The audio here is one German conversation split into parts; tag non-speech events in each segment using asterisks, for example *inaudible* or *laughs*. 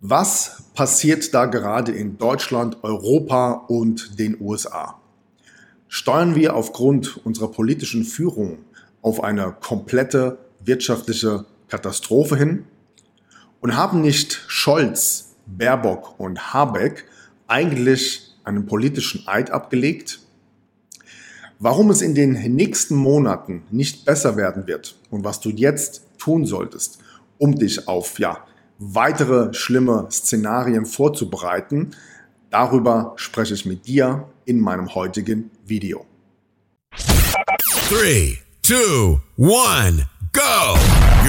Was passiert da gerade in Deutschland, Europa und den USA? Steuern wir aufgrund unserer politischen Führung auf eine komplette wirtschaftliche Katastrophe hin? Und haben nicht Scholz, Baerbock und Habeck eigentlich einen politischen Eid abgelegt? Warum es in den nächsten Monaten nicht besser werden wird und was du jetzt tun solltest, um dich auf ja, weitere schlimme Szenarien vorzubereiten. Darüber spreche ich mit dir in meinem heutigen Video. 3, 2, 1, go!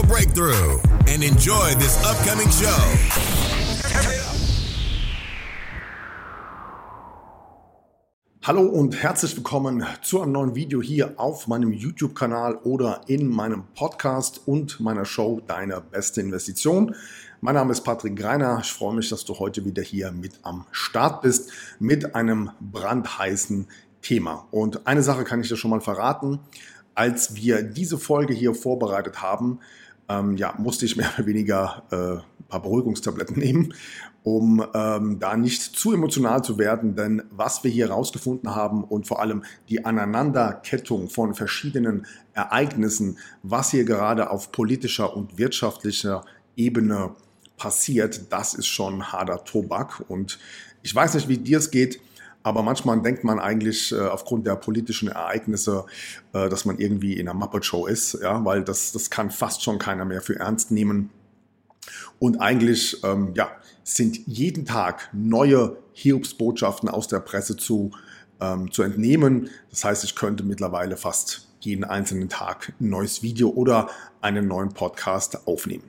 financial breakthrough and enjoy this upcoming show. Hallo und herzlich willkommen zu einem neuen Video hier auf meinem YouTube-Kanal oder in meinem Podcast und meiner Show Deine beste Investition. Mein Name ist Patrick Greiner. Ich freue mich, dass du heute wieder hier mit am Start bist mit einem brandheißen Thema. Und eine Sache kann ich dir schon mal verraten. Als wir diese Folge hier vorbereitet haben, ähm, ja, musste ich mehr oder weniger äh, ein paar Beruhigungstabletten *laughs* nehmen, um ähm, da nicht zu emotional zu werden. Denn was wir hier herausgefunden haben und vor allem die Aneinanderkettung von verschiedenen Ereignissen, was hier gerade auf politischer und wirtschaftlicher Ebene passiert, das ist schon harter Tobak. Und ich weiß nicht, wie dir es geht. Aber manchmal denkt man eigentlich äh, aufgrund der politischen Ereignisse, äh, dass man irgendwie in einer Muppet Show ist, ja, weil das, das kann fast schon keiner mehr für ernst nehmen. Und eigentlich, ähm, ja, sind jeden Tag neue Hiobsbotschaften aus der Presse zu, ähm, zu entnehmen. Das heißt, ich könnte mittlerweile fast jeden einzelnen Tag ein neues Video oder einen neuen Podcast aufnehmen.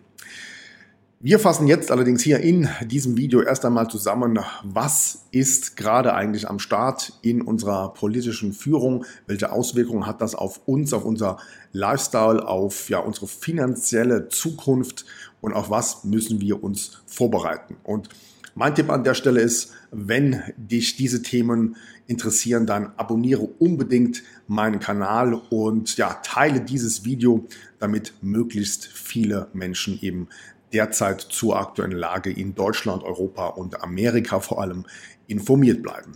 Wir fassen jetzt allerdings hier in diesem Video erst einmal zusammen, was ist gerade eigentlich am Start in unserer politischen Führung, welche Auswirkungen hat das auf uns, auf unser Lifestyle, auf ja, unsere finanzielle Zukunft und auf was müssen wir uns vorbereiten. Und mein Tipp an der Stelle ist, wenn dich diese Themen interessieren, dann abonniere unbedingt meinen Kanal und ja, teile dieses Video, damit möglichst viele Menschen eben derzeit zur aktuellen Lage in Deutschland, Europa und Amerika vor allem informiert bleiben.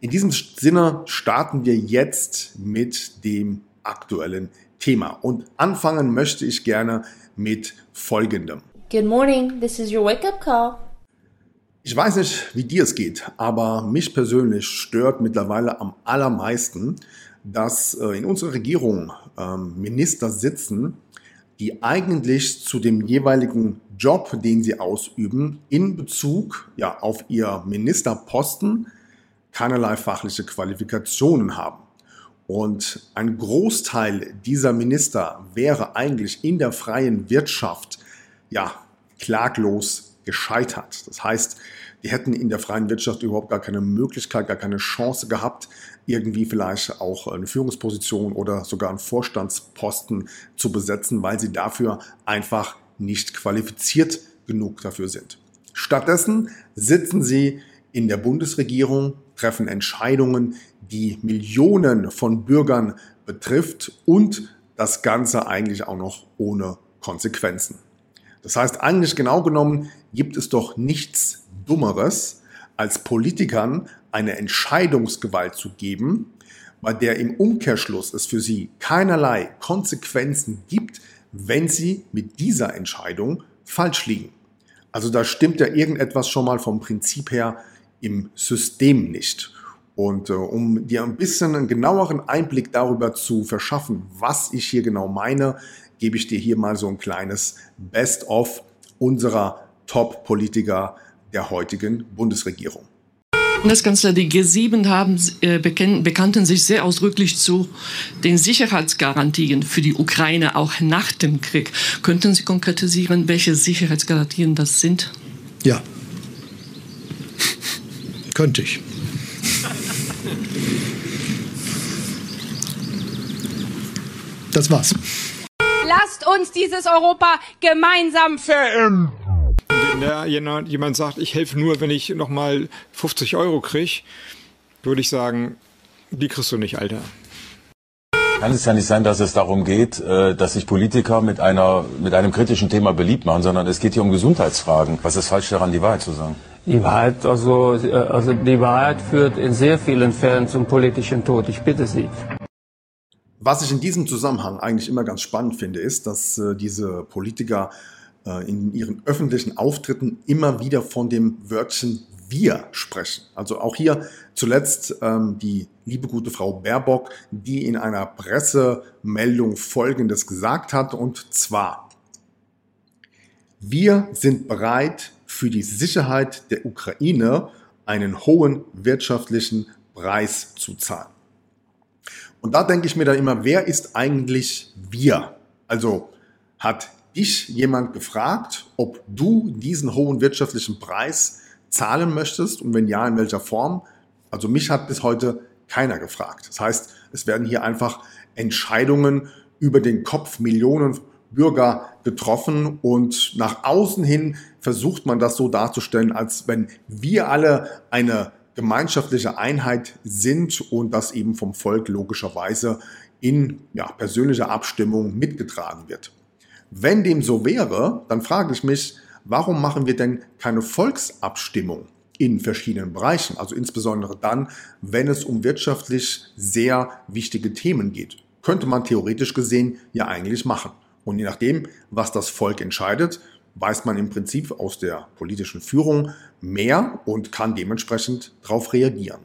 In diesem Sinne starten wir jetzt mit dem aktuellen Thema und anfangen möchte ich gerne mit folgendem. Good morning, this is your wake-up call. Ich weiß nicht, wie dir es geht, aber mich persönlich stört mittlerweile am allermeisten, dass äh, in unserer Regierung ähm, Minister sitzen, die eigentlich zu dem jeweiligen Job, den sie ausüben, in Bezug ja, auf ihr Ministerposten keinerlei fachliche Qualifikationen haben. Und ein Großteil dieser Minister wäre eigentlich in der freien Wirtschaft ja klaglos gescheitert. Das heißt, die hätten in der freien Wirtschaft überhaupt gar keine Möglichkeit, gar keine Chance gehabt, irgendwie vielleicht auch eine Führungsposition oder sogar einen Vorstandsposten zu besetzen, weil sie dafür einfach nicht qualifiziert genug dafür sind. Stattdessen sitzen sie in der Bundesregierung, treffen Entscheidungen, die Millionen von Bürgern betrifft und das Ganze eigentlich auch noch ohne Konsequenzen. Das heißt, eigentlich genau genommen gibt es doch nichts Dummeres, als Politikern eine Entscheidungsgewalt zu geben, bei der im Umkehrschluss es für sie keinerlei Konsequenzen gibt, wenn sie mit dieser Entscheidung falsch liegen. Also da stimmt ja irgendetwas schon mal vom Prinzip her im System nicht. Und äh, um dir ein bisschen einen genaueren Einblick darüber zu verschaffen, was ich hier genau meine, gebe ich dir hier mal so ein kleines Best-of unserer Top-Politiker der heutigen Bundesregierung. Bundeskanzler, die G7 haben, äh, bekannten sich sehr ausdrücklich zu den Sicherheitsgarantien für die Ukraine auch nach dem Krieg. Könnten Sie konkretisieren, welche Sicherheitsgarantien das sind? Ja, Könnte ich. Das war's. Lasst uns dieses Europa gemeinsam verändern. Wenn da jemand sagt, ich helfe nur, wenn ich nochmal 50 Euro kriege, würde ich sagen, die kriegst du nicht, Alter. Kann es ja nicht sein, dass es darum geht, äh, dass sich Politiker mit einer mit einem kritischen Thema beliebt machen, sondern es geht hier um Gesundheitsfragen. Was ist falsch daran, die Wahrheit zu sagen? Die Wahrheit, also, äh, also die Wahrheit führt in sehr vielen Fällen zum politischen Tod. Ich bitte Sie. Was ich in diesem Zusammenhang eigentlich immer ganz spannend finde, ist, dass äh, diese Politiker äh, in ihren öffentlichen Auftritten immer wieder von dem Wörtchen wir sprechen. Also auch hier zuletzt ähm, die liebe gute Frau Baerbock, die in einer Pressemeldung Folgendes gesagt hat, und zwar, wir sind bereit, für die Sicherheit der Ukraine einen hohen wirtschaftlichen Preis zu zahlen. Und da denke ich mir dann immer, wer ist eigentlich wir? Also hat dich jemand gefragt, ob du diesen hohen wirtschaftlichen Preis zahlen möchtest und wenn ja, in welcher Form? Also mich hat bis heute keiner gefragt. Das heißt, es werden hier einfach Entscheidungen über den Kopf Millionen Bürger getroffen und nach außen hin versucht man das so darzustellen, als wenn wir alle eine gemeinschaftliche Einheit sind und das eben vom Volk logischerweise in ja, persönlicher Abstimmung mitgetragen wird. Wenn dem so wäre, dann frage ich mich, warum machen wir denn keine Volksabstimmung in verschiedenen Bereichen? Also insbesondere dann, wenn es um wirtschaftlich sehr wichtige Themen geht. Könnte man theoretisch gesehen ja eigentlich machen. Und je nachdem, was das Volk entscheidet, weiß man im Prinzip aus der politischen Führung mehr und kann dementsprechend darauf reagieren.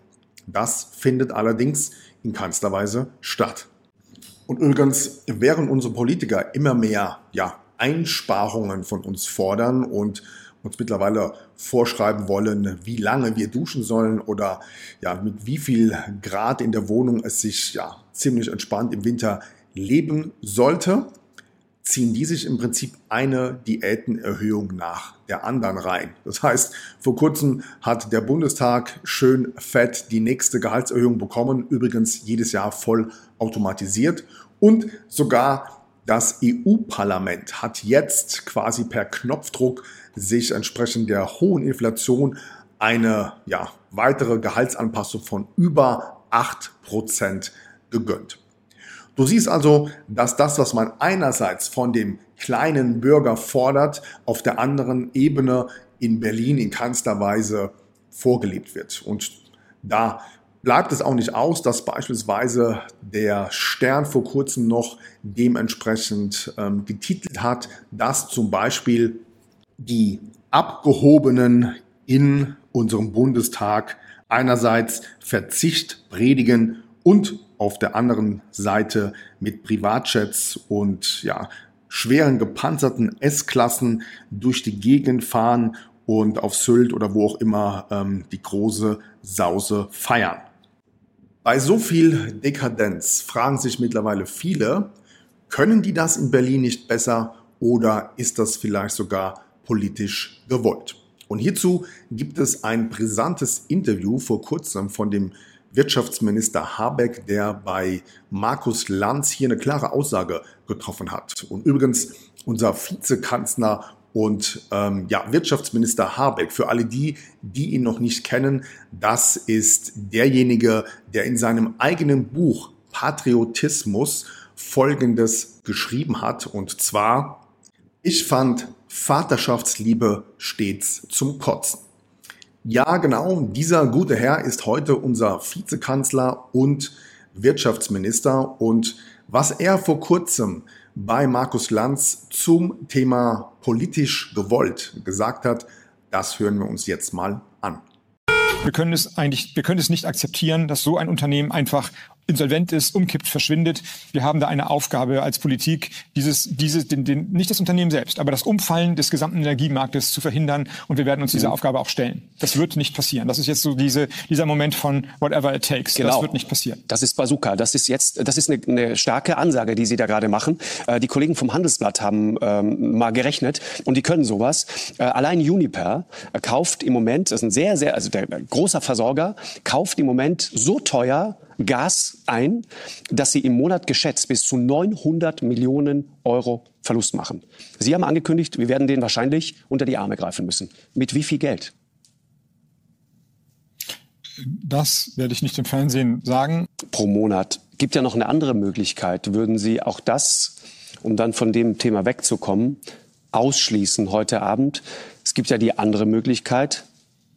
Das findet allerdings in keinster Weise statt. Und übrigens, während unsere Politiker immer mehr ja, Einsparungen von uns fordern und uns mittlerweile vorschreiben wollen, wie lange wir duschen sollen oder ja, mit wie viel Grad in der Wohnung es sich ja ziemlich entspannt im Winter leben sollte, ziehen die sich im Prinzip eine Diätenerhöhung nach der anderen rein. Das heißt, vor kurzem hat der Bundestag schön fett die nächste Gehaltserhöhung bekommen, übrigens jedes Jahr voll automatisiert und sogar das EU-Parlament hat jetzt quasi per Knopfdruck sich entsprechend der hohen Inflation eine ja, weitere Gehaltsanpassung von über 8% gegönnt. Du siehst also, dass das, was man einerseits von dem kleinen Bürger fordert, auf der anderen Ebene in Berlin in keinster Weise vorgelebt wird. Und da bleibt es auch nicht aus, dass beispielsweise der Stern vor kurzem noch dementsprechend ähm, getitelt hat, dass zum Beispiel die Abgehobenen in unserem Bundestag einerseits Verzicht predigen und auf der anderen Seite mit Privatjets und ja, schweren gepanzerten S-Klassen durch die Gegend fahren und auf Sylt oder wo auch immer ähm, die große Sause feiern. Bei so viel Dekadenz fragen sich mittlerweile viele, können die das in Berlin nicht besser oder ist das vielleicht sogar politisch gewollt? Und hierzu gibt es ein brisantes Interview vor kurzem von dem Wirtschaftsminister Habeck, der bei Markus Lanz hier eine klare Aussage getroffen hat. Und übrigens unser Vizekanzler und ähm, ja, Wirtschaftsminister Habeck, für alle die, die ihn noch nicht kennen, das ist derjenige, der in seinem eigenen Buch Patriotismus Folgendes geschrieben hat. Und zwar, ich fand Vaterschaftsliebe stets zum Kotzen. Ja, genau. Dieser gute Herr ist heute unser Vizekanzler und Wirtschaftsminister. Und was er vor kurzem bei Markus Lanz zum Thema politisch gewollt gesagt hat, das hören wir uns jetzt mal an. Wir können es eigentlich, wir können es nicht akzeptieren, dass so ein Unternehmen einfach insolvent ist, umkippt, verschwindet. Wir haben da eine Aufgabe als Politik, dieses, dieses, den, den, nicht das Unternehmen selbst, aber das Umfallen des gesamten Energiemarktes zu verhindern. Und wir werden uns dieser mhm. Aufgabe auch stellen. Das wird nicht passieren. Das ist jetzt so diese, dieser Moment von whatever it takes. Genau. Das wird nicht passieren. Das ist Bazooka. Das ist jetzt, das ist eine, eine starke Ansage, die Sie da gerade machen. Äh, die Kollegen vom Handelsblatt haben ähm, mal gerechnet und die können sowas. Äh, allein Uniper kauft im Moment, das ist ein sehr, sehr, also der, der großer Versorger, kauft im Moment so teuer Gas ein, dass sie im Monat geschätzt bis zu 900 Millionen Euro Verlust machen. Sie haben angekündigt, wir werden denen wahrscheinlich unter die Arme greifen müssen. Mit wie viel Geld? Das werde ich nicht im Fernsehen sagen. Pro Monat. Gibt ja noch eine andere Möglichkeit. Würden Sie auch das, um dann von dem Thema wegzukommen, ausschließen heute Abend? Es gibt ja die andere Möglichkeit,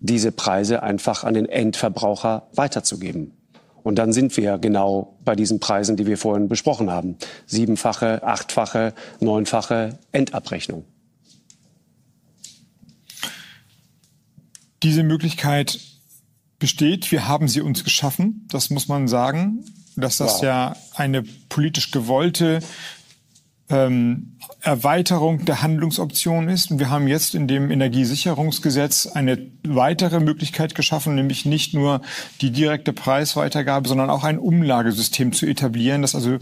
diese Preise einfach an den Endverbraucher weiterzugeben. Und dann sind wir genau bei diesen Preisen, die wir vorhin besprochen haben. Siebenfache, achtfache, neunfache Endabrechnung. Diese Möglichkeit besteht. Wir haben sie uns geschaffen. Das muss man sagen, dass das wow. ja eine politisch gewollte ähm, Erweiterung der Handlungsoptionen ist. Und wir haben jetzt in dem Energiesicherungsgesetz eine weitere Möglichkeit geschaffen, nämlich nicht nur die direkte Preisweitergabe, sondern auch ein Umlagesystem zu etablieren, dass also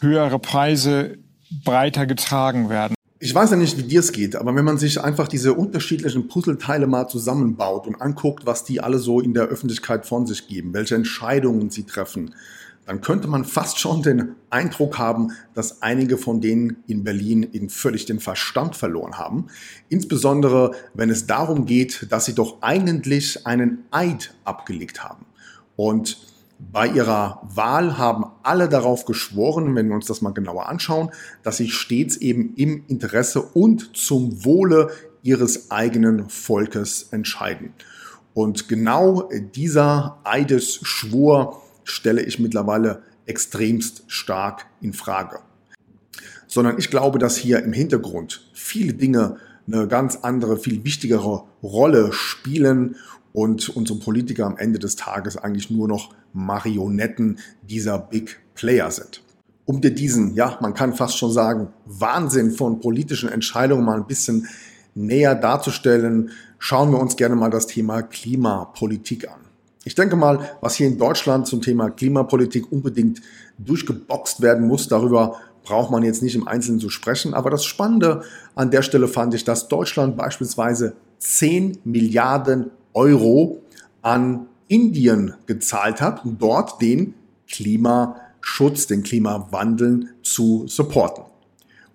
höhere Preise breiter getragen werden. Ich weiß ja nicht, wie dir es geht, aber wenn man sich einfach diese unterschiedlichen Puzzleteile mal zusammenbaut und anguckt, was die alle so in der Öffentlichkeit von sich geben, welche Entscheidungen sie treffen, dann könnte man fast schon den Eindruck haben, dass einige von denen in Berlin in völlig den Verstand verloren haben. Insbesondere, wenn es darum geht, dass sie doch eigentlich einen Eid abgelegt haben. Und bei ihrer Wahl haben alle darauf geschworen, wenn wir uns das mal genauer anschauen, dass sie stets eben im Interesse und zum Wohle ihres eigenen Volkes entscheiden. Und genau dieser Eidesschwur stelle ich mittlerweile extremst stark in Frage. Sondern ich glaube, dass hier im Hintergrund viele Dinge eine ganz andere, viel wichtigere Rolle spielen und unsere Politiker am Ende des Tages eigentlich nur noch Marionetten dieser Big Player sind. Um dir diesen, ja, man kann fast schon sagen, Wahnsinn von politischen Entscheidungen mal ein bisschen näher darzustellen, schauen wir uns gerne mal das Thema Klimapolitik an. Ich denke mal, was hier in Deutschland zum Thema Klimapolitik unbedingt durchgeboxt werden muss, darüber braucht man jetzt nicht im Einzelnen zu sprechen. Aber das Spannende an der Stelle fand ich, dass Deutschland beispielsweise 10 Milliarden Euro an Indien gezahlt hat, um dort den Klimaschutz, den Klimawandel zu supporten.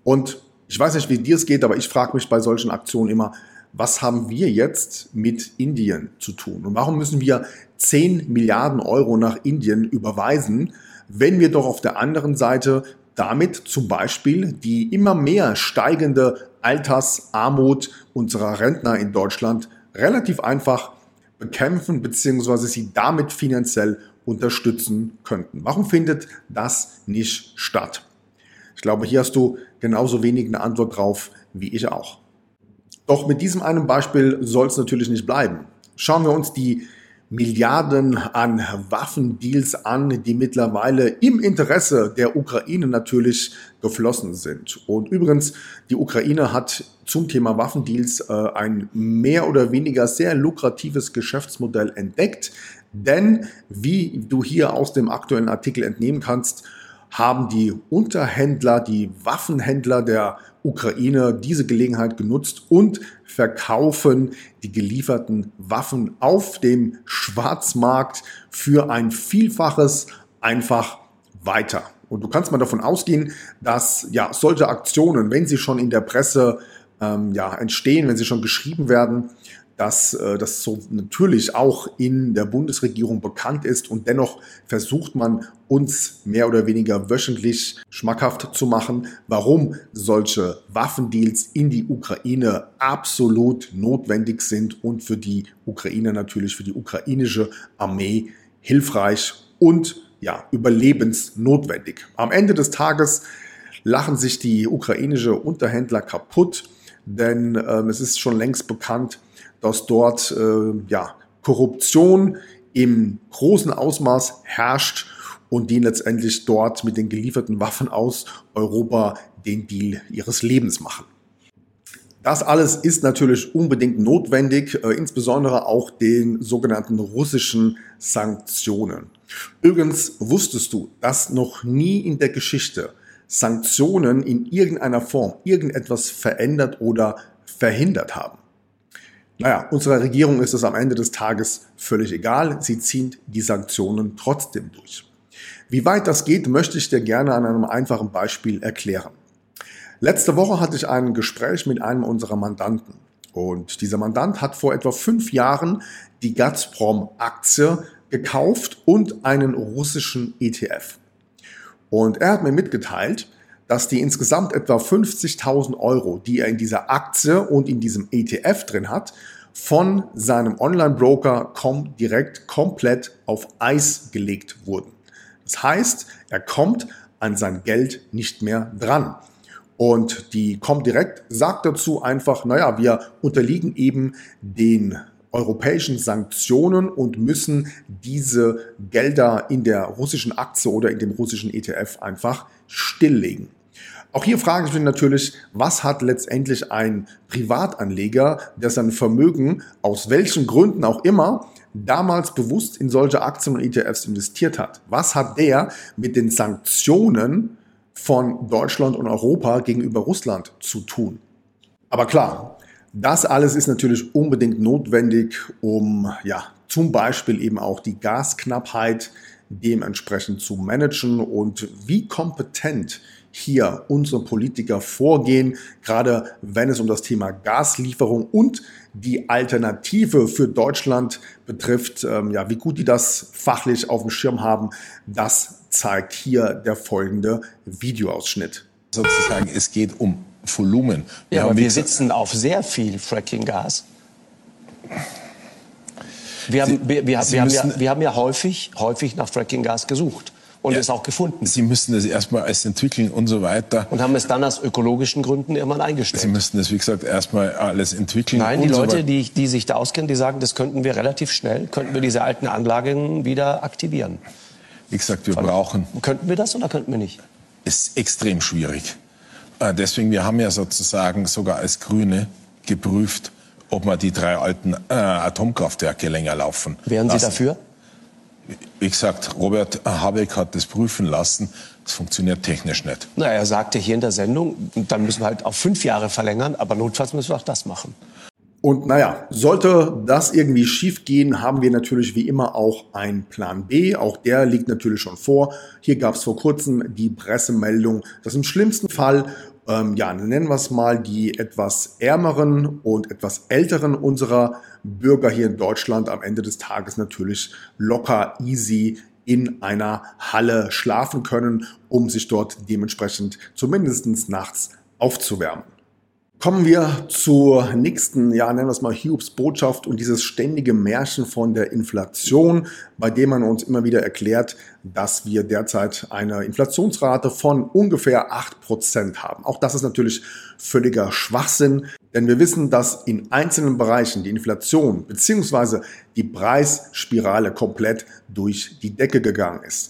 Und ich weiß nicht, wie dir es geht, aber ich frage mich bei solchen Aktionen immer, was haben wir jetzt mit Indien zu tun? Und warum müssen wir 10 Milliarden Euro nach Indien überweisen, wenn wir doch auf der anderen Seite damit zum Beispiel die immer mehr steigende Altersarmut unserer Rentner in Deutschland relativ einfach bekämpfen bzw. sie damit finanziell unterstützen könnten. Warum findet das nicht statt? Ich glaube, hier hast du genauso wenig eine Antwort drauf wie ich auch. Doch mit diesem einen Beispiel soll es natürlich nicht bleiben. Schauen wir uns die Milliarden an Waffendeals an, die mittlerweile im Interesse der Ukraine natürlich geflossen sind. Und übrigens, die Ukraine hat zum Thema Waffendeals äh, ein mehr oder weniger sehr lukratives Geschäftsmodell entdeckt. Denn, wie du hier aus dem aktuellen Artikel entnehmen kannst, haben die Unterhändler, die Waffenhändler der Ukraine diese Gelegenheit genutzt und verkaufen die gelieferten Waffen auf dem Schwarzmarkt für ein Vielfaches einfach weiter. Und du kannst mal davon ausgehen, dass ja solche Aktionen, wenn sie schon in der Presse ähm, ja, entstehen, wenn sie schon geschrieben werden, dass äh, das so natürlich auch in der Bundesregierung bekannt ist und dennoch versucht man uns mehr oder weniger wöchentlich schmackhaft zu machen, warum solche Waffendeals in die Ukraine absolut notwendig sind und für die Ukraine natürlich, für die ukrainische Armee hilfreich und ja, überlebensnotwendig. Am Ende des Tages lachen sich die ukrainische Unterhändler kaputt, denn ähm, es ist schon längst bekannt, dass dort äh, ja, Korruption im großen Ausmaß herrscht und die letztendlich dort mit den gelieferten Waffen aus Europa den Deal ihres Lebens machen. Das alles ist natürlich unbedingt notwendig, äh, insbesondere auch den sogenannten russischen Sanktionen. Übrigens wusstest du, dass noch nie in der Geschichte Sanktionen in irgendeiner Form irgendetwas verändert oder verhindert haben. Naja, unserer Regierung ist es am Ende des Tages völlig egal. Sie zieht die Sanktionen trotzdem durch. Wie weit das geht, möchte ich dir gerne an einem einfachen Beispiel erklären. Letzte Woche hatte ich ein Gespräch mit einem unserer Mandanten. Und dieser Mandant hat vor etwa fünf Jahren die Gazprom-Aktie gekauft und einen russischen ETF. Und er hat mir mitgeteilt, dass die insgesamt etwa 50.000 Euro, die er in dieser Aktie und in diesem ETF drin hat, von seinem Online-Broker direkt komplett auf Eis gelegt wurden. Das heißt, er kommt an sein Geld nicht mehr dran. Und die Comdirect sagt dazu einfach, naja, wir unterliegen eben den europäischen Sanktionen und müssen diese Gelder in der russischen Aktie oder in dem russischen ETF einfach stilllegen. Auch hier frage ich mich natürlich, was hat letztendlich ein Privatanleger, der sein Vermögen aus welchen Gründen auch immer damals bewusst in solche Aktien und ETFs investiert hat? Was hat der mit den Sanktionen von Deutschland und Europa gegenüber Russland zu tun? Aber klar, das alles ist natürlich unbedingt notwendig, um ja zum Beispiel eben auch die Gasknappheit dementsprechend zu managen und wie kompetent hier unsere Politiker vorgehen, gerade wenn es um das Thema Gaslieferung und die Alternative für Deutschland betrifft. Ähm, ja, wie gut die das fachlich auf dem Schirm haben, das zeigt hier der folgende Videoausschnitt. Sozusagen, es geht um Volumen. Wir ja, aber wir sitzen auf sehr viel Fracking-Gas. Wir haben, wir, wir, wir, haben ja, wir haben ja häufig, häufig nach Fracking-Gas gesucht und ja, es auch gefunden. Sie müssen das erstmal alles entwickeln und so weiter. Und haben es dann aus ökologischen Gründen irgendwann eingestellt. Sie müssten das, wie gesagt, erstmal alles entwickeln. Nein, die Leute, so die, die sich da auskennen, die sagen, das könnten wir relativ schnell, könnten wir diese alten Anlagen wieder aktivieren. Wie gesagt, wir Von, brauchen. Könnten wir das oder könnten wir nicht? Ist extrem schwierig. Äh, deswegen, wir haben ja sozusagen sogar als Grüne geprüft, ob wir die drei alten äh, Atomkraftwerke länger laufen. Wären Sie dafür? Wie gesagt, Robert Habeck hat das prüfen lassen. Das funktioniert technisch nicht. Na, er sagte hier in der Sendung, dann müssen wir halt auf fünf Jahre verlängern, aber notfalls müssen wir auch das machen. Und naja, sollte das irgendwie schiefgehen, haben wir natürlich wie immer auch einen Plan B. Auch der liegt natürlich schon vor. Hier gab es vor kurzem die Pressemeldung, dass im schlimmsten Fall ähm, ja, nennen wir es mal, die etwas ärmeren und etwas älteren unserer Bürger hier in Deutschland am Ende des Tages natürlich locker, easy in einer Halle schlafen können, um sich dort dementsprechend zumindest nachts aufzuwärmen. Kommen wir zur nächsten, ja, nennen wir es mal Hiobs Botschaft und dieses ständige Märchen von der Inflation, bei dem man uns immer wieder erklärt, dass wir derzeit eine Inflationsrate von ungefähr acht Prozent haben. Auch das ist natürlich völliger Schwachsinn, denn wir wissen, dass in einzelnen Bereichen die Inflation bzw. die Preisspirale komplett durch die Decke gegangen ist.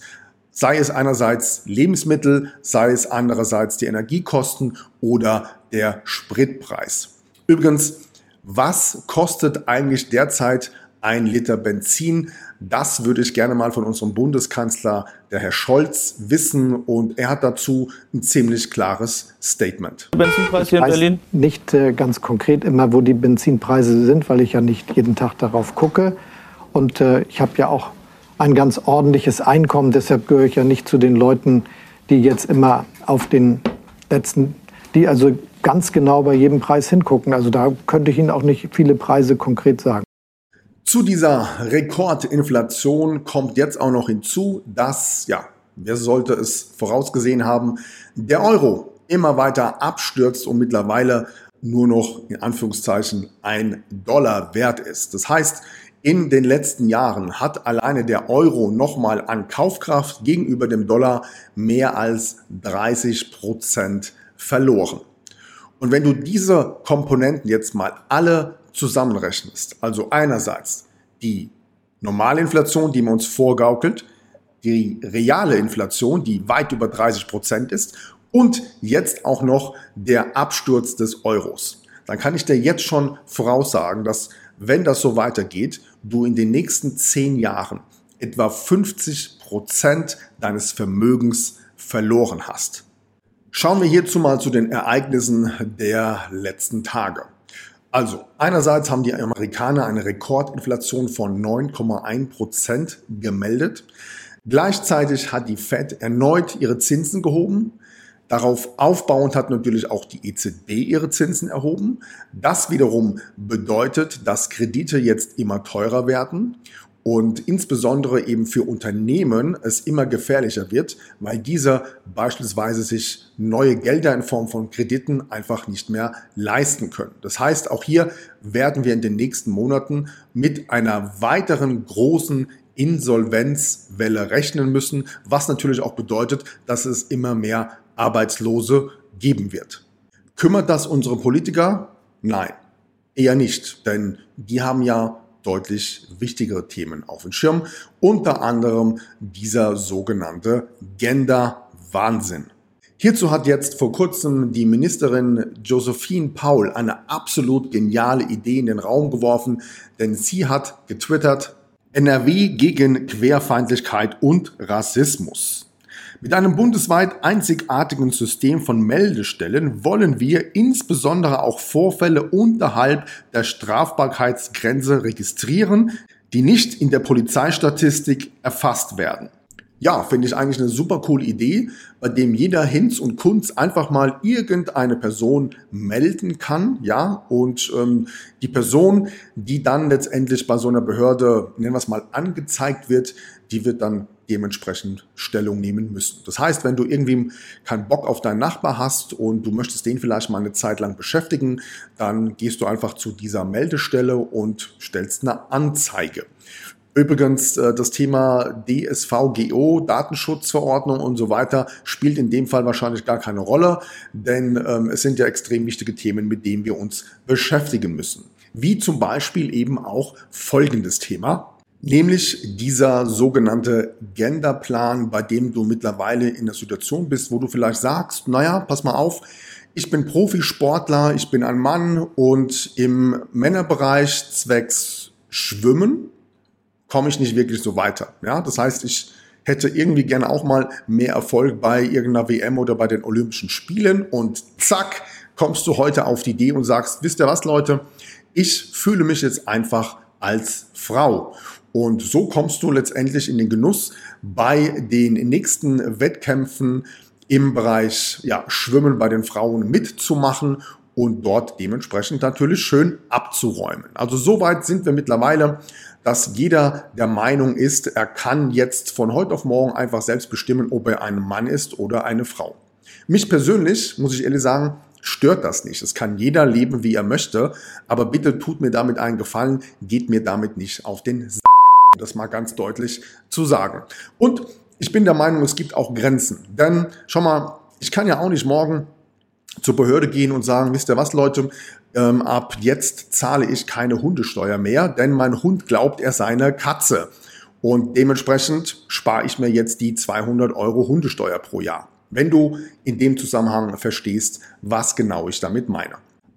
Sei es einerseits Lebensmittel, sei es andererseits die Energiekosten oder der Spritpreis. Übrigens, was kostet eigentlich derzeit ein Liter Benzin? Das würde ich gerne mal von unserem Bundeskanzler, der Herr Scholz, wissen. Und er hat dazu ein ziemlich klares Statement. Benzinpreis hier in Berlin? Nicht äh, ganz konkret immer, wo die Benzinpreise sind, weil ich ja nicht jeden Tag darauf gucke. Und äh, ich habe ja auch ein ganz ordentliches Einkommen. Deshalb gehöre ich ja nicht zu den Leuten, die jetzt immer auf den letzten, die also ganz genau bei jedem Preis hingucken. Also da könnte ich Ihnen auch nicht viele Preise konkret sagen. Zu dieser Rekordinflation kommt jetzt auch noch hinzu, dass, ja, wer sollte es vorausgesehen haben, der Euro immer weiter abstürzt und mittlerweile nur noch in Anführungszeichen ein Dollar wert ist. Das heißt, in den letzten Jahren hat alleine der Euro nochmal an Kaufkraft gegenüber dem Dollar mehr als 30 Prozent verloren. Und wenn du diese Komponenten jetzt mal alle zusammenrechnest, also einerseits die normale Inflation, die man uns vorgaukelt, die reale Inflation, die weit über 30 Prozent ist und jetzt auch noch der Absturz des Euros. Dann kann ich dir jetzt schon voraussagen, dass wenn das so weitergeht, du in den nächsten zehn Jahren etwa 50 Prozent deines Vermögens verloren hast. Schauen wir hierzu mal zu den Ereignissen der letzten Tage. Also, einerseits haben die Amerikaner eine Rekordinflation von 9,1 Prozent gemeldet. Gleichzeitig hat die Fed erneut ihre Zinsen gehoben. Darauf aufbauend hat natürlich auch die EZB ihre Zinsen erhoben. Das wiederum bedeutet, dass Kredite jetzt immer teurer werden und insbesondere eben für Unternehmen es immer gefährlicher wird, weil diese beispielsweise sich neue Gelder in Form von Krediten einfach nicht mehr leisten können. Das heißt, auch hier werden wir in den nächsten Monaten mit einer weiteren großen Insolvenzwelle rechnen müssen, was natürlich auch bedeutet, dass es immer mehr Arbeitslose geben wird. Kümmert das unsere Politiker? Nein, eher nicht, denn die haben ja deutlich wichtigere Themen auf dem Schirm, unter anderem dieser sogenannte Gender-Wahnsinn. Hierzu hat jetzt vor kurzem die Ministerin Josephine Paul eine absolut geniale Idee in den Raum geworfen, denn sie hat getwittert, NRW gegen Querfeindlichkeit und Rassismus. Mit einem bundesweit einzigartigen System von Meldestellen wollen wir insbesondere auch Vorfälle unterhalb der Strafbarkeitsgrenze registrieren, die nicht in der Polizeistatistik erfasst werden. Ja, finde ich eigentlich eine super coole Idee, bei dem jeder Hinz und Kunz einfach mal irgendeine Person melden kann, ja, und ähm, die Person, die dann letztendlich bei so einer Behörde, nennen wir es mal, angezeigt wird, die wird dann dementsprechend Stellung nehmen müssen. Das heißt, wenn du irgendwie keinen Bock auf deinen Nachbar hast und du möchtest den vielleicht mal eine Zeit lang beschäftigen, dann gehst du einfach zu dieser Meldestelle und stellst eine Anzeige. Übrigens, äh, das Thema DSVGO, Datenschutzverordnung und so weiter, spielt in dem Fall wahrscheinlich gar keine Rolle, denn ähm, es sind ja extrem wichtige Themen, mit denen wir uns beschäftigen müssen. Wie zum Beispiel eben auch folgendes Thema, nämlich dieser sogenannte Genderplan, bei dem du mittlerweile in der Situation bist, wo du vielleicht sagst, naja, pass mal auf, ich bin Profisportler, ich bin ein Mann und im Männerbereich zwecks Schwimmen komme ich nicht wirklich so weiter. Ja, das heißt, ich hätte irgendwie gerne auch mal mehr Erfolg bei irgendeiner WM oder bei den Olympischen Spielen und zack, kommst du heute auf die Idee und sagst, wisst ihr was, Leute, ich fühle mich jetzt einfach als Frau. Und so kommst du letztendlich in den Genuss, bei den nächsten Wettkämpfen im Bereich ja, Schwimmen bei den Frauen mitzumachen und dort dementsprechend natürlich schön abzuräumen. Also soweit sind wir mittlerweile, dass jeder der Meinung ist, er kann jetzt von heute auf morgen einfach selbst bestimmen, ob er ein Mann ist oder eine Frau. Mich persönlich, muss ich ehrlich sagen, stört das nicht. Es kann jeder leben, wie er möchte, aber bitte tut mir damit einen Gefallen, geht mir damit nicht auf den S das mal ganz deutlich zu sagen. Und ich bin der Meinung, es gibt auch Grenzen. Denn schau mal, ich kann ja auch nicht morgen zur Behörde gehen und sagen, wisst ihr was, Leute, ähm, ab jetzt zahle ich keine Hundesteuer mehr, denn mein Hund glaubt, er sei eine Katze. Und dementsprechend spare ich mir jetzt die 200 Euro Hundesteuer pro Jahr. Wenn du in dem Zusammenhang verstehst, was genau ich damit meine.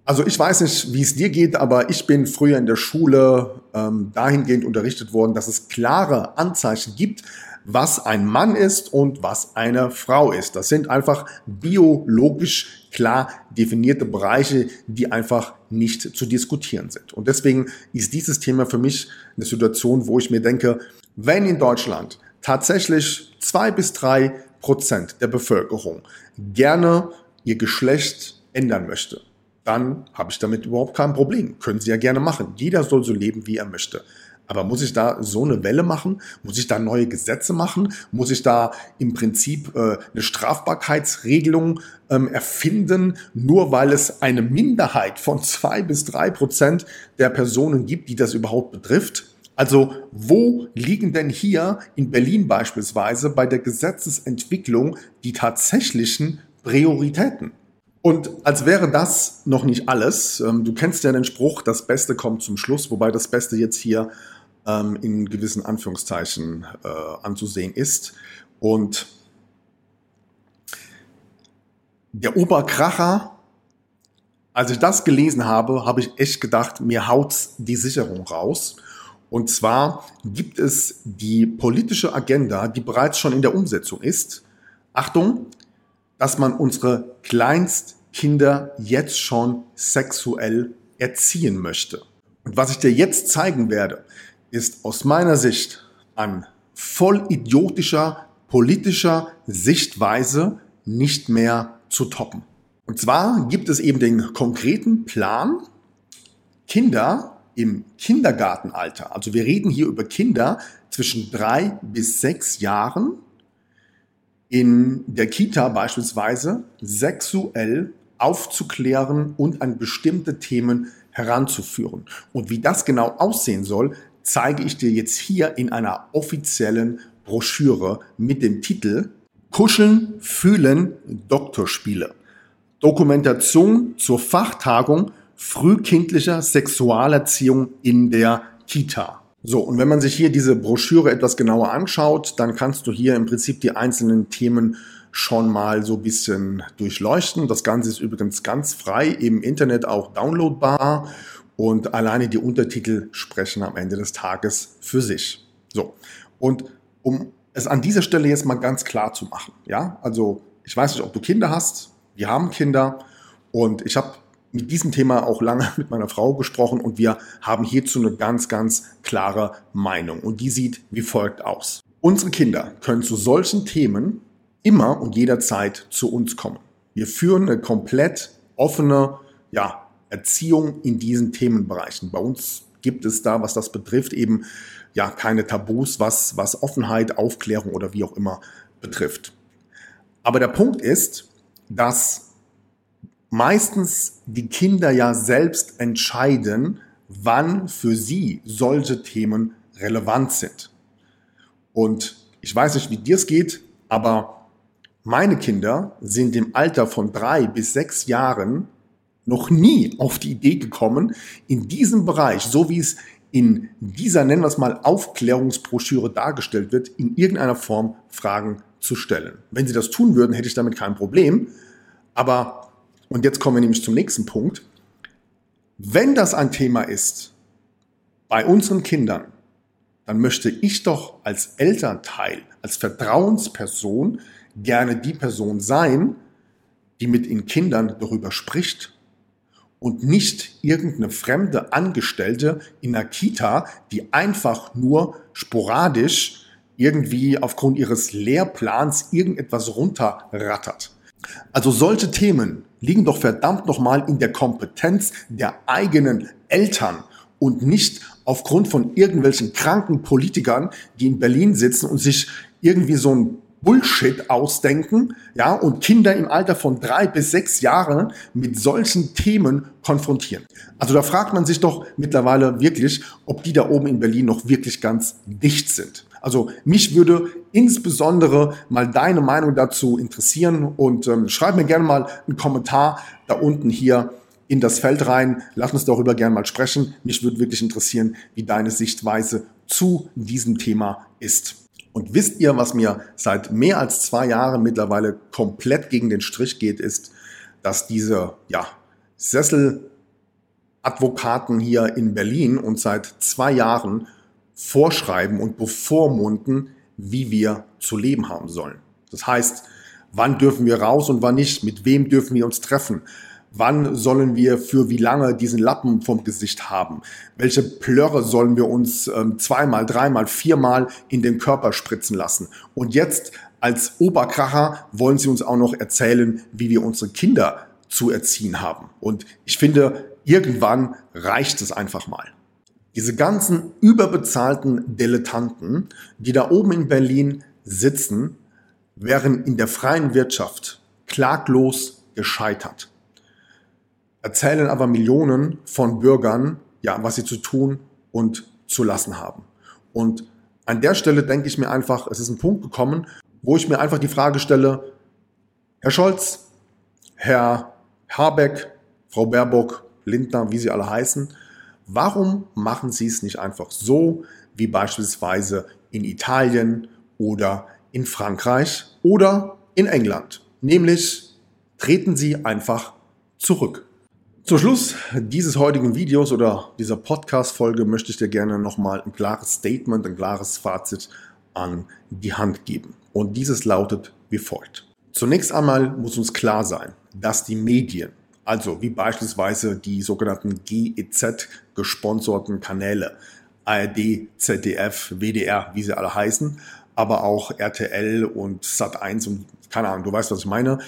Also ich weiß nicht, wie es dir geht, aber ich bin früher in der Schule ähm, dahingehend unterrichtet worden, dass es klare Anzeichen gibt, was ein Mann ist und was eine Frau ist. Das sind einfach biologisch klar definierte Bereiche, die einfach nicht zu diskutieren sind. Und deswegen ist dieses Thema für mich eine Situation, wo ich mir denke, wenn in Deutschland tatsächlich zwei bis drei Prozent der Bevölkerung gerne ihr Geschlecht ändern möchte, dann habe ich damit überhaupt kein Problem. Können Sie ja gerne machen. Jeder soll so leben, wie er möchte. Aber muss ich da so eine Welle machen? Muss ich da neue Gesetze machen? Muss ich da im Prinzip äh, eine Strafbarkeitsregelung ähm, erfinden, nur weil es eine Minderheit von zwei bis drei Prozent der Personen gibt, die das überhaupt betrifft? Also wo liegen denn hier in Berlin beispielsweise bei der Gesetzesentwicklung die tatsächlichen Prioritäten? Und als wäre das noch nicht alles, ähm, du kennst ja den Spruch, das Beste kommt zum Schluss, wobei das Beste jetzt hier ähm, in gewissen Anführungszeichen äh, anzusehen ist. Und der Oberkracher, als ich das gelesen habe, habe ich echt gedacht, mir haut's die Sicherung raus. Und zwar gibt es die politische Agenda, die bereits schon in der Umsetzung ist. Achtung, dass man unsere Kleinstkinder jetzt schon sexuell erziehen möchte. Und was ich dir jetzt zeigen werde, ist aus meiner Sicht an voll idiotischer politischer Sichtweise nicht mehr zu toppen. Und zwar gibt es eben den konkreten Plan, Kinder im Kindergartenalter, also wir reden hier über Kinder zwischen drei bis sechs Jahren, in der Kita beispielsweise sexuell aufzuklären und an bestimmte Themen heranzuführen. Und wie das genau aussehen soll, zeige ich dir jetzt hier in einer offiziellen Broschüre mit dem Titel Kuscheln, Fühlen, Doktorspiele. Dokumentation zur Fachtagung frühkindlicher Sexualerziehung in der Kita. So, und wenn man sich hier diese Broschüre etwas genauer anschaut, dann kannst du hier im Prinzip die einzelnen Themen schon mal so ein bisschen durchleuchten. Das Ganze ist übrigens ganz frei im Internet auch downloadbar und alleine die Untertitel sprechen am Ende des Tages für sich. So, und um es an dieser Stelle jetzt mal ganz klar zu machen. Ja, also ich weiß nicht, ob du Kinder hast. Wir haben Kinder und ich habe mit diesem Thema auch lange *laughs* mit meiner Frau gesprochen und wir haben hierzu eine ganz, ganz klare Meinung und die sieht wie folgt aus. Unsere Kinder können zu solchen Themen immer und jederzeit zu uns kommen. Wir führen eine komplett offene ja, Erziehung in diesen Themenbereichen. Bei uns gibt es da, was das betrifft, eben ja keine Tabus, was, was Offenheit, Aufklärung oder wie auch immer betrifft. Aber der Punkt ist, dass meistens die Kinder ja selbst entscheiden, wann für sie solche Themen relevant sind. Und ich weiß nicht, wie dir es geht, aber meine Kinder sind im Alter von drei bis sechs Jahren noch nie auf die Idee gekommen, in diesem Bereich, so wie es in dieser, nennen wir es mal, Aufklärungsbroschüre dargestellt wird, in irgendeiner Form Fragen zu stellen. Wenn sie das tun würden, hätte ich damit kein Problem. Aber, und jetzt kommen wir nämlich zum nächsten Punkt, wenn das ein Thema ist bei unseren Kindern, dann möchte ich doch als Elternteil, als Vertrauensperson gerne die Person sein, die mit den Kindern darüber spricht und nicht irgendeine fremde Angestellte in der Kita, die einfach nur sporadisch irgendwie aufgrund ihres Lehrplans irgendetwas runterrattert. Also solche Themen liegen doch verdammt nochmal in der Kompetenz der eigenen Eltern und nicht aufgrund von irgendwelchen kranken Politikern, die in Berlin sitzen und sich irgendwie so ein Bullshit ausdenken, ja, und Kinder im Alter von drei bis sechs Jahren mit solchen Themen konfrontieren. Also da fragt man sich doch mittlerweile wirklich, ob die da oben in Berlin noch wirklich ganz dicht sind. Also mich würde insbesondere mal deine Meinung dazu interessieren und ähm, schreib mir gerne mal einen Kommentar da unten hier in das Feld rein. Lass uns darüber gerne mal sprechen. Mich würde wirklich interessieren, wie deine Sichtweise zu diesem Thema ist. Und wisst ihr, was mir seit mehr als zwei Jahren mittlerweile komplett gegen den Strich geht, ist, dass diese ja, Sesseladvokaten hier in Berlin uns seit zwei Jahren vorschreiben und bevormunden, wie wir zu leben haben sollen. Das heißt, wann dürfen wir raus und wann nicht, mit wem dürfen wir uns treffen, Wann sollen wir für wie lange diesen Lappen vom Gesicht haben? Welche Plörre sollen wir uns ähm, zweimal, dreimal, viermal in den Körper spritzen lassen? Und jetzt als Oberkracher wollen sie uns auch noch erzählen, wie wir unsere Kinder zu erziehen haben. Und ich finde, irgendwann reicht es einfach mal. Diese ganzen überbezahlten Dilettanten, die da oben in Berlin sitzen, wären in der freien Wirtschaft klaglos gescheitert erzählen aber Millionen von Bürgern, ja, was sie zu tun und zu lassen haben. Und an der Stelle denke ich mir einfach, es ist ein Punkt gekommen, wo ich mir einfach die Frage stelle, Herr Scholz, Herr Habeck, Frau Baerbock, Lindner, wie sie alle heißen, Warum machen sie es nicht einfach so, wie beispielsweise in Italien oder in Frankreich oder in England? Nämlich treten sie einfach zurück. Zum Schluss dieses heutigen Videos oder dieser Podcast-Folge möchte ich dir gerne nochmal ein klares Statement, ein klares Fazit an die Hand geben. Und dieses lautet wie folgt. Zunächst einmal muss uns klar sein, dass die Medien, also wie beispielsweise die sogenannten GEZ gesponserten Kanäle, ARD, ZDF, WDR, wie sie alle heißen, aber auch RTL und Sat1 und keine Ahnung, du weißt, was ich meine.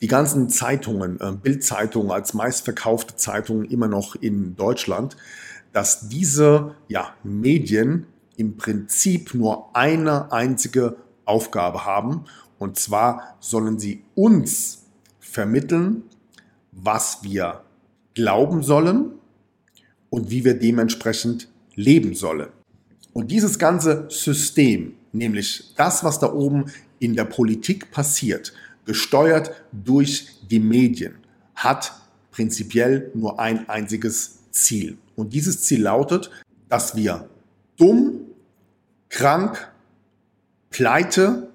Die ganzen Zeitungen, äh, Bildzeitungen als meistverkaufte Zeitungen immer noch in Deutschland, dass diese ja, Medien im Prinzip nur eine einzige Aufgabe haben. Und zwar sollen sie uns vermitteln, was wir glauben sollen und wie wir dementsprechend leben sollen. Und dieses ganze System, nämlich das, was da oben in der Politik passiert, gesteuert durch die Medien, hat prinzipiell nur ein einziges Ziel. Und dieses Ziel lautet, dass wir dumm, krank, pleite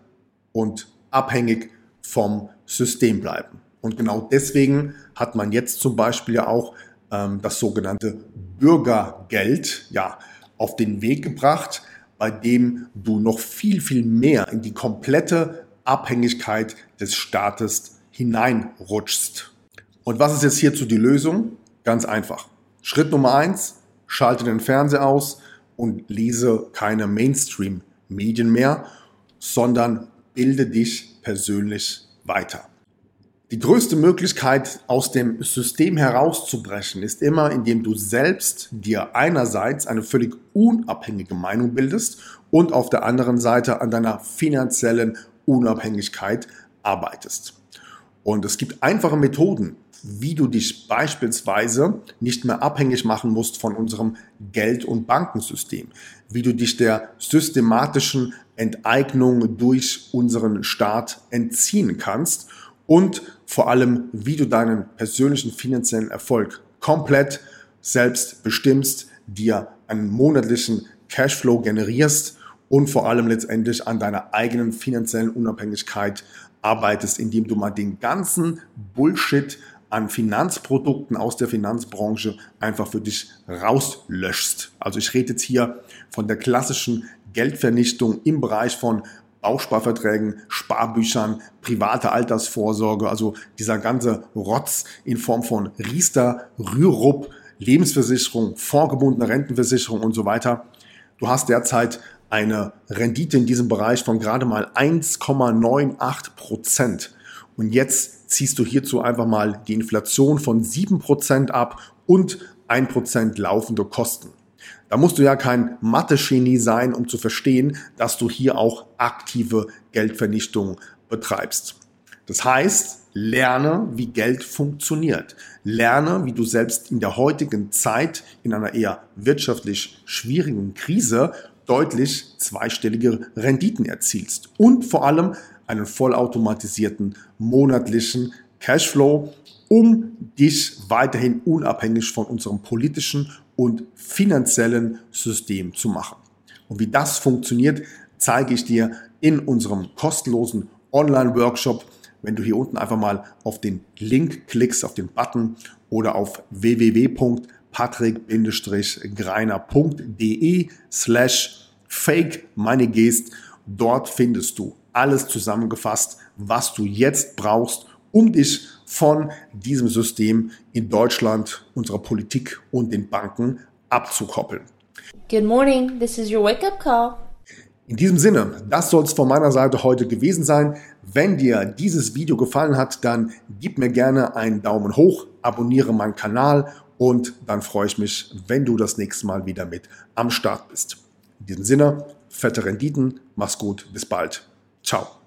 und abhängig vom System bleiben. Und genau deswegen hat man jetzt zum Beispiel ja auch ähm, das sogenannte Bürgergeld ja, auf den Weg gebracht, bei dem du noch viel, viel mehr in die komplette Abhängigkeit des Staates hineinrutschst. Und was ist jetzt hierzu die Lösung? Ganz einfach. Schritt Nummer eins, schalte den Fernseher aus und lese keine Mainstream-Medien mehr, sondern bilde dich persönlich weiter. Die größte Möglichkeit, aus dem System herauszubrechen, ist immer, indem du selbst dir einerseits eine völlig unabhängige Meinung bildest und auf der anderen Seite an deiner finanziellen Unabhängigkeit arbeitest. Und es gibt einfache Methoden, wie du dich beispielsweise nicht mehr abhängig machen musst von unserem Geld- und Bankensystem, wie du dich der systematischen Enteignung durch unseren Staat entziehen kannst und vor allem, wie du deinen persönlichen finanziellen Erfolg komplett selbst bestimmst, dir einen monatlichen Cashflow generierst und vor allem letztendlich an deiner eigenen finanziellen Unabhängigkeit arbeitest, indem du mal den ganzen Bullshit an Finanzprodukten aus der Finanzbranche einfach für dich rauslöschst. Also ich rede jetzt hier von der klassischen Geldvernichtung im Bereich von Bausparverträgen, Sparbüchern, private Altersvorsorge, also dieser ganze Rotz in Form von Riester, Rürup, Lebensversicherung, vorgebundene Rentenversicherung und so weiter. Du hast derzeit eine Rendite in diesem Bereich von gerade mal 1,98 Prozent. Und jetzt ziehst du hierzu einfach mal die Inflation von 7 Prozent ab und 1 Prozent laufende Kosten. Da musst du ja kein Mathe-Genie sein, um zu verstehen, dass du hier auch aktive Geldvernichtung betreibst. Das heißt, lerne, wie Geld funktioniert. Lerne, wie du selbst in der heutigen Zeit, in einer eher wirtschaftlich schwierigen Krise, deutlich zweistellige Renditen erzielst. Und vor allem einen vollautomatisierten monatlichen Cashflow, um dich weiterhin unabhängig von unserem politischen und finanziellen System zu machen. Und wie das funktioniert, zeige ich dir in unserem kostenlosen Online-Workshop. Wenn du hier unten einfach mal auf den Link klickst, auf den Button oder auf www.patrick-greiner.de slash fake money gehst, dort findest du alles zusammengefasst, was du jetzt brauchst, um dich von diesem System in Deutschland, unserer Politik und den Banken abzukoppeln. Good morning, this is your wake-up call. In diesem Sinne, das soll es von meiner Seite heute gewesen sein. Wenn dir dieses Video gefallen hat, dann gib mir gerne einen Daumen hoch, abonniere meinen Kanal und dann freue ich mich, wenn du das nächste Mal wieder mit am Start bist. In diesem Sinne, fette Renditen, mach's gut, bis bald. Ciao.